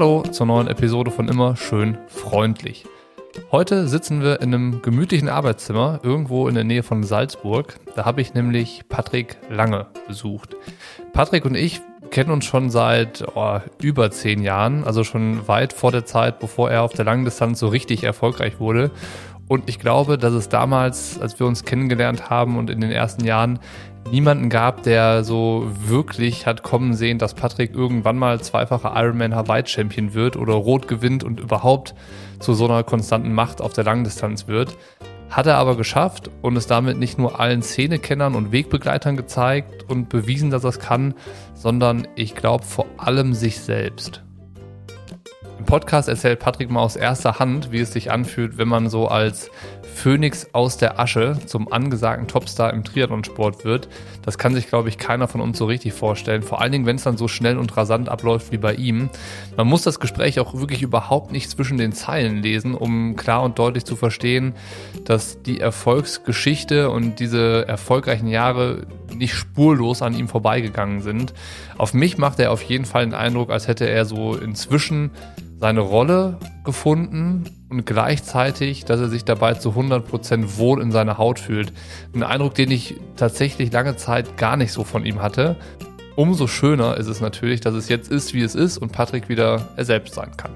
Hallo zur neuen Episode von Immer schön freundlich. Heute sitzen wir in einem gemütlichen Arbeitszimmer irgendwo in der Nähe von Salzburg. Da habe ich nämlich Patrick Lange besucht. Patrick und ich kennen uns schon seit oh, über zehn Jahren, also schon weit vor der Zeit, bevor er auf der Langdistanz so richtig erfolgreich wurde. Und ich glaube, dass es damals, als wir uns kennengelernt haben und in den ersten Jahren, niemanden gab, der so wirklich hat kommen sehen, dass Patrick irgendwann mal zweifacher Ironman Hawaii Champion wird oder Rot gewinnt und überhaupt zu so einer konstanten Macht auf der Langdistanz wird. Hat er aber geschafft und es damit nicht nur allen Szenekennern und Wegbegleitern gezeigt und bewiesen, dass er es kann, sondern ich glaube vor allem sich selbst. Im Podcast erzählt Patrick mal aus erster Hand, wie es sich anfühlt, wenn man so als Phönix aus der Asche zum angesagten Topstar im Triathlonsport wird. Das kann sich, glaube ich, keiner von uns so richtig vorstellen. Vor allen Dingen, wenn es dann so schnell und rasant abläuft wie bei ihm. Man muss das Gespräch auch wirklich überhaupt nicht zwischen den Zeilen lesen, um klar und deutlich zu verstehen, dass die Erfolgsgeschichte und diese erfolgreichen Jahre nicht spurlos an ihm vorbeigegangen sind. Auf mich macht er auf jeden Fall den Eindruck, als hätte er so inzwischen seine Rolle gefunden und gleichzeitig, dass er sich dabei zu 100% wohl in seiner Haut fühlt. Ein Eindruck, den ich tatsächlich lange Zeit gar nicht so von ihm hatte. Umso schöner ist es natürlich, dass es jetzt ist, wie es ist und Patrick wieder er selbst sein kann.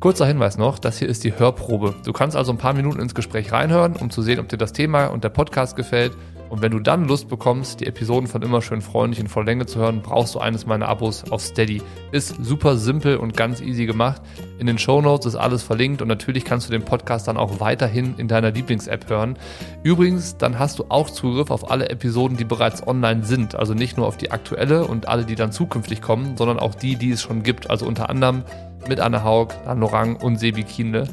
Kurzer Hinweis noch, das hier ist die Hörprobe. Du kannst also ein paar Minuten ins Gespräch reinhören, um zu sehen, ob dir das Thema und der Podcast gefällt und wenn du dann Lust bekommst, die Episoden von immer schön freundlich in Volllänge zu hören, brauchst du eines meiner Abos auf Steady. Ist super simpel und ganz easy gemacht. In den Show Notes ist alles verlinkt und natürlich kannst du den Podcast dann auch weiterhin in deiner Lieblings-App hören. Übrigens, dann hast du auch Zugriff auf alle Episoden, die bereits online sind. Also nicht nur auf die aktuelle und alle, die dann zukünftig kommen, sondern auch die, die es schon gibt. Also unter anderem mit Anne Haug, Dan Lorang und Sebi Kienle.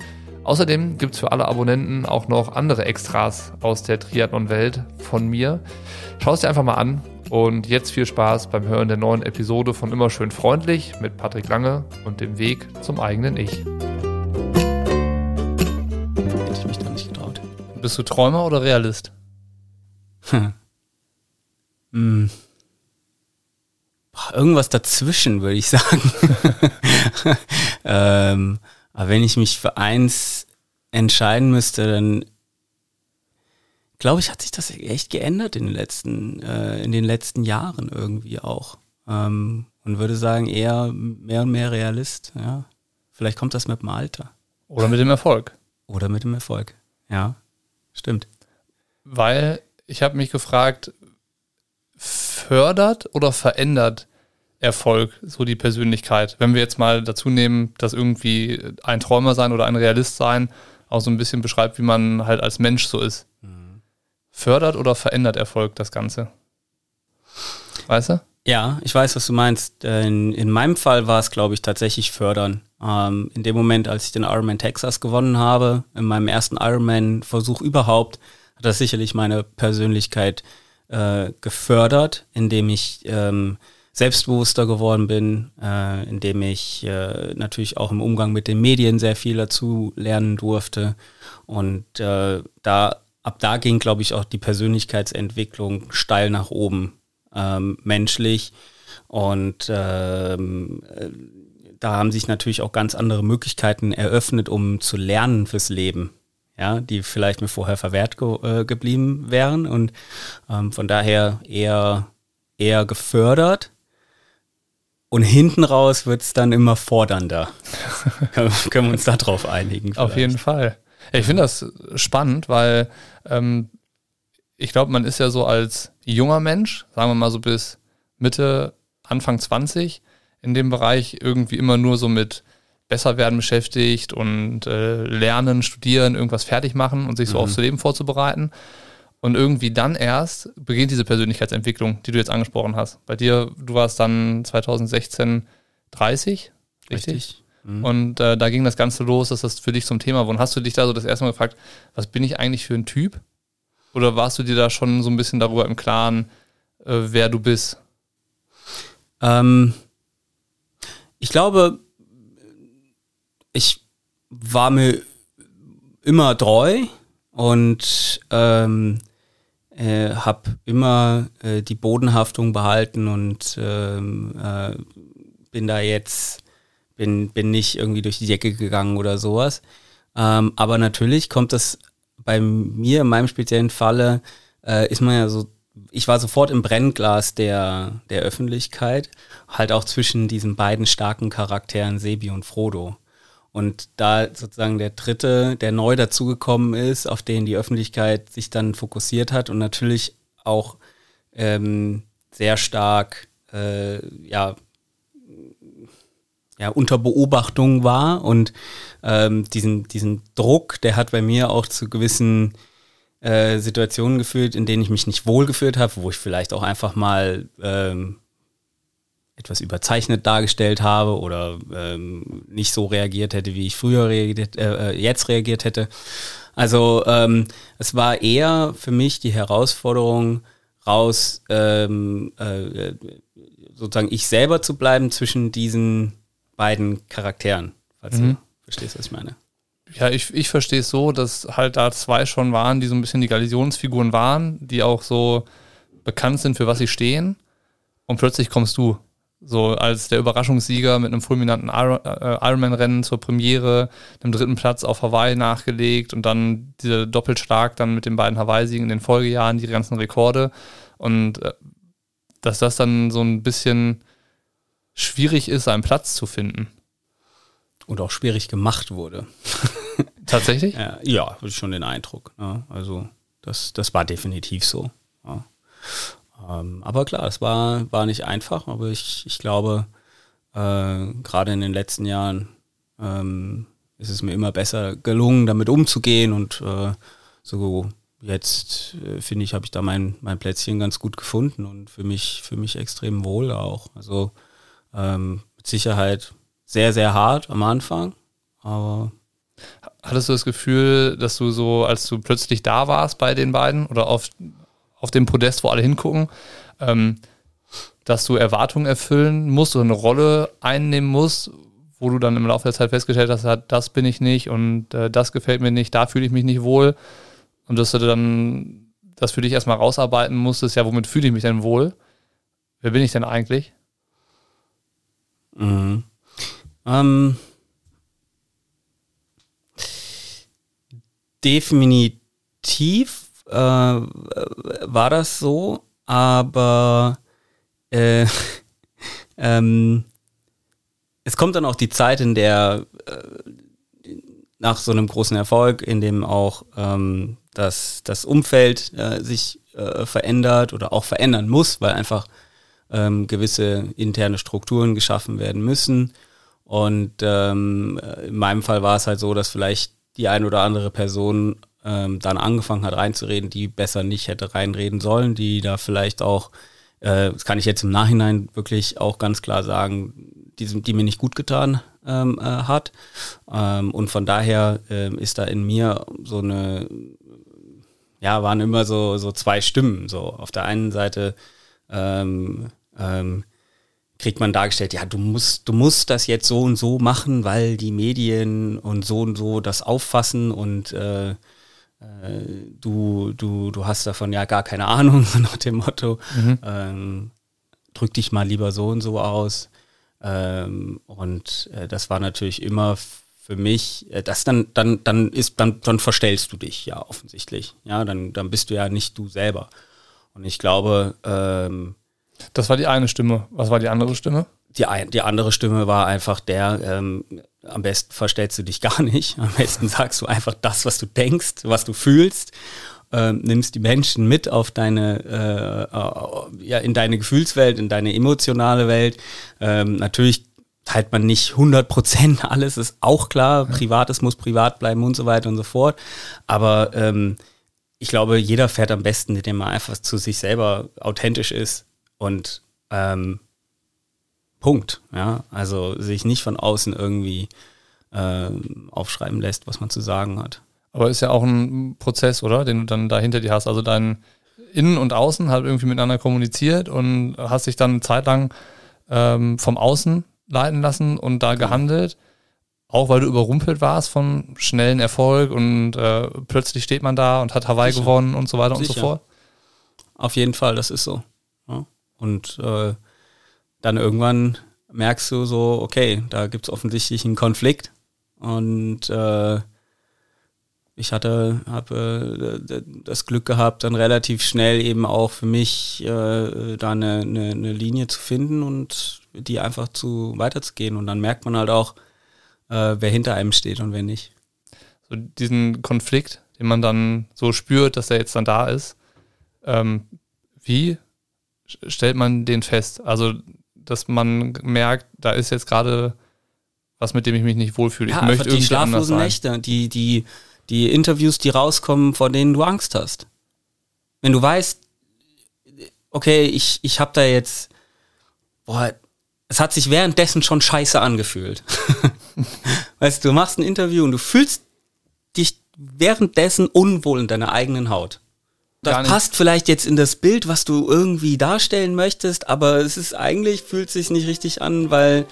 Außerdem gibt es für alle Abonnenten auch noch andere Extras aus der Triathlon-Welt von mir. Schau es dir einfach mal an und jetzt viel Spaß beim Hören der neuen Episode von Immer schön freundlich mit Patrick Lange und dem Weg zum eigenen Ich. Hätte ich mich da nicht getraut. Bist du Träumer oder Realist? Hm. Hm. Irgendwas dazwischen, würde ich sagen. ähm, aber wenn ich mich für eins entscheiden müsste, dann glaube ich, hat sich das echt geändert in den letzten, äh, in den letzten Jahren irgendwie auch. Ähm, und würde sagen, eher mehr und mehr Realist, ja. Vielleicht kommt das mit dem Alter. Oder mit dem Erfolg. Oder mit dem Erfolg. Ja, stimmt. Weil ich habe mich gefragt, fördert oder verändert Erfolg, so die Persönlichkeit. Wenn wir jetzt mal dazu nehmen, dass irgendwie ein Träumer sein oder ein Realist sein auch so ein bisschen beschreibt, wie man halt als Mensch so ist. Mhm. Fördert oder verändert Erfolg das Ganze? Weißt du? Ja, ich weiß, was du meinst. In, in meinem Fall war es, glaube ich, tatsächlich fördern. Ähm, in dem Moment, als ich den Ironman Texas gewonnen habe, in meinem ersten Ironman-Versuch überhaupt, hat das sicherlich meine Persönlichkeit äh, gefördert, indem ich ähm, selbstbewusster geworden bin, äh, indem ich äh, natürlich auch im Umgang mit den Medien sehr viel dazu lernen durfte. Und äh, da ab da ging, glaube ich, auch die Persönlichkeitsentwicklung steil nach oben, ähm, menschlich. Und ähm, äh, da haben sich natürlich auch ganz andere Möglichkeiten eröffnet, um zu lernen fürs Leben ja, die vielleicht mir vorher verwehrt ge äh, geblieben wären und ähm, von daher eher eher gefördert und hinten raus wird es dann immer fordernder. können wir uns darauf einigen? Vielleicht. Auf jeden Fall. Ich finde das spannend, weil ähm, ich glaube, man ist ja so als junger Mensch, sagen wir mal so bis Mitte, Anfang 20, in dem Bereich irgendwie immer nur so mit besser werden beschäftigt und äh, lernen, studieren, irgendwas fertig machen und sich so mhm. aufs Leben vorzubereiten. Und irgendwie dann erst beginnt diese Persönlichkeitsentwicklung, die du jetzt angesprochen hast. Bei dir, du warst dann 2016 30, richtig? richtig. Mhm. Und äh, da ging das Ganze los, dass das für dich zum Thema war. Und hast du dich da so das erste Mal gefragt, was bin ich eigentlich für ein Typ? Oder warst du dir da schon so ein bisschen darüber im Klaren, äh, wer du bist? Ähm, ich glaube, ich war mir immer treu und ähm, äh, habe immer äh, die Bodenhaftung behalten und ähm, äh, bin da jetzt bin, bin nicht irgendwie durch die Decke gegangen oder sowas. Ähm, aber natürlich kommt das bei mir, in meinem speziellen Falle, äh, ist man ja so, ich war sofort im Brennglas der, der Öffentlichkeit, halt auch zwischen diesen beiden starken Charakteren Sebi und Frodo. Und da sozusagen der dritte, der neu dazugekommen ist, auf den die Öffentlichkeit sich dann fokussiert hat und natürlich auch ähm, sehr stark äh, ja, ja, unter Beobachtung war und ähm, diesen, diesen Druck, der hat bei mir auch zu gewissen äh, Situationen geführt, in denen ich mich nicht wohlgefühlt habe, wo ich vielleicht auch einfach mal ähm, etwas überzeichnet dargestellt habe oder ähm, nicht so reagiert hätte, wie ich früher reagiert, äh, äh, jetzt reagiert hätte. Also ähm, es war eher für mich die Herausforderung, raus ähm, äh, sozusagen ich selber zu bleiben zwischen diesen beiden Charakteren, falls mhm. du verstehst, was ich meine. Ja, ich, ich verstehe es so, dass halt da zwei schon waren, die so ein bisschen die Galionsfiguren waren, die auch so bekannt sind, für was sie stehen. Und plötzlich kommst du so als der Überraschungssieger mit einem fulminanten äh, Ironman-Rennen zur Premiere, einem dritten Platz auf Hawaii nachgelegt und dann dieser Doppelschlag dann mit den beiden Hawaii-Siegen in den Folgejahren, die ganzen Rekorde. Und äh, dass das dann so ein bisschen schwierig ist, einen Platz zu finden. Und auch schwierig gemacht wurde. Tatsächlich? ja, ja habe ich schon den Eindruck. Ne? Also das, das war definitiv so. Ja. Ähm, aber klar, es war, war nicht einfach, aber ich, ich glaube, äh, gerade in den letzten Jahren ähm, ist es mir immer besser gelungen, damit umzugehen und äh, so jetzt äh, finde ich, habe ich da mein, mein Plätzchen ganz gut gefunden und für mich, für mich extrem wohl auch. Also ähm, mit Sicherheit sehr, sehr hart am Anfang, aber. Hattest du das Gefühl, dass du so, als du plötzlich da warst bei den beiden oder auf, auf dem Podest, wo alle hingucken, ähm, dass du Erwartungen erfüllen musst oder eine Rolle einnehmen musst, wo du dann im Laufe der Zeit festgestellt hast, das bin ich nicht und äh, das gefällt mir nicht, da fühle ich mich nicht wohl und dass du dann das für dich erstmal rausarbeiten musstest, ja, womit fühle ich mich denn wohl? Wer bin ich denn eigentlich? Mhm. Ähm, definitiv äh, war das so, aber äh, ähm, es kommt dann auch die Zeit, in der äh, nach so einem großen Erfolg, in dem auch ähm, das, das Umfeld äh, sich äh, verändert oder auch verändern muss, weil einfach ähm, gewisse interne Strukturen geschaffen werden müssen. Und ähm, in meinem Fall war es halt so, dass vielleicht die ein oder andere Person ähm, dann angefangen hat reinzureden, die besser nicht hätte reinreden sollen, die da vielleicht auch, äh, das kann ich jetzt im Nachhinein wirklich auch ganz klar sagen, die, die mir nicht gut getan ähm, äh, hat. Ähm, und von daher äh, ist da in mir so eine, ja, waren immer so, so zwei Stimmen. So auf der einen Seite ähm, ähm, kriegt man dargestellt, ja, du musst, du musst das jetzt so und so machen, weil die Medien und so und so das auffassen und äh, äh, du, du, du hast davon ja gar keine Ahnung, so nach dem Motto, mhm. ähm, drück dich mal lieber so und so aus. Ähm, und äh, das war natürlich immer für mich, äh, das dann, dann, dann ist, dann, dann verstellst du dich ja offensichtlich. Ja, dann, dann bist du ja nicht du selber. Und ich glaube, ähm, das war die eine Stimme. Was war die andere Stimme? Die, die andere Stimme war einfach der, ähm, am besten verstellst du dich gar nicht. Am besten sagst du einfach das, was du denkst, was du fühlst. Ähm, nimmst die Menschen mit auf deine, äh, äh, ja, in deine Gefühlswelt, in deine emotionale Welt. Ähm, natürlich teilt man nicht 100 Prozent alles, ist auch klar. Privates muss privat bleiben und so weiter und so fort. Aber ähm, ich glaube, jeder fährt am besten, indem er einfach zu sich selber authentisch ist und ähm, Punkt. Ja, also sich nicht von außen irgendwie äh, aufschreiben lässt, was man zu sagen hat. Aber ist ja auch ein Prozess, oder? Den du dann da hinter dir hast. Also dein Innen und Außen hat irgendwie miteinander kommuniziert und hast dich dann eine Zeit lang ähm, vom Außen leiten lassen und da gehandelt. Auch weil du überrumpelt warst von schnellen Erfolg und äh, plötzlich steht man da und hat Hawaii Sicher. gewonnen und so weiter Sicher. und so fort. Auf jeden Fall, das ist so. Ja. Und äh, dann irgendwann merkst du so, okay, da gibt es offensichtlich einen Konflikt. Und äh, ich hatte habe äh, das Glück gehabt, dann relativ schnell eben auch für mich äh, da eine, eine, eine Linie zu finden und die einfach zu weiterzugehen. Und dann merkt man halt auch, äh, wer hinter einem steht und wer nicht. So diesen Konflikt, den man dann so spürt, dass er jetzt dann da ist. Ähm, wie stellt man den fest? Also, dass man merkt, da ist jetzt gerade was, mit dem ich mich nicht wohlfühle. Ja, ich möchte die schlaflosen Nächte, die, die, die Interviews, die rauskommen, vor denen du Angst hast. Wenn du weißt, okay, ich, ich habe da jetzt, boah, es hat sich währenddessen schon scheiße angefühlt. weißt du, du machst ein Interview und du fühlst dich währenddessen unwohl in deiner eigenen Haut. Das passt vielleicht jetzt in das Bild, was du irgendwie darstellen möchtest, aber es ist eigentlich, fühlt sich nicht richtig an, weil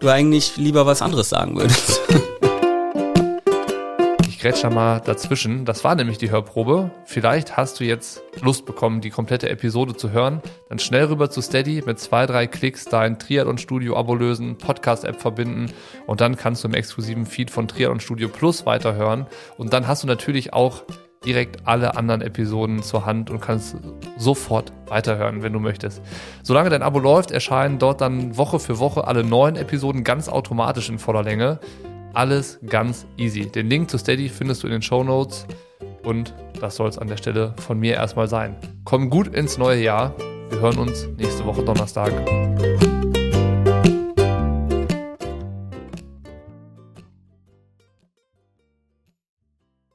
du eigentlich lieber was anderes sagen würdest. grätsch da mal dazwischen. Das war nämlich die Hörprobe. Vielleicht hast du jetzt Lust bekommen, die komplette Episode zu hören. Dann schnell rüber zu Steady mit zwei, drei Klicks dein Triathlon Studio Abo lösen, Podcast-App verbinden und dann kannst du im exklusiven Feed von Triathlon Studio Plus weiterhören. Und dann hast du natürlich auch direkt alle anderen Episoden zur Hand und kannst sofort weiterhören, wenn du möchtest. Solange dein Abo läuft, erscheinen dort dann Woche für Woche alle neuen Episoden ganz automatisch in voller Länge. Alles ganz easy. Den Link zu Steady findest du in den Show Notes. Und das soll es an der Stelle von mir erstmal sein. Komm gut ins neue Jahr. Wir hören uns nächste Woche Donnerstag.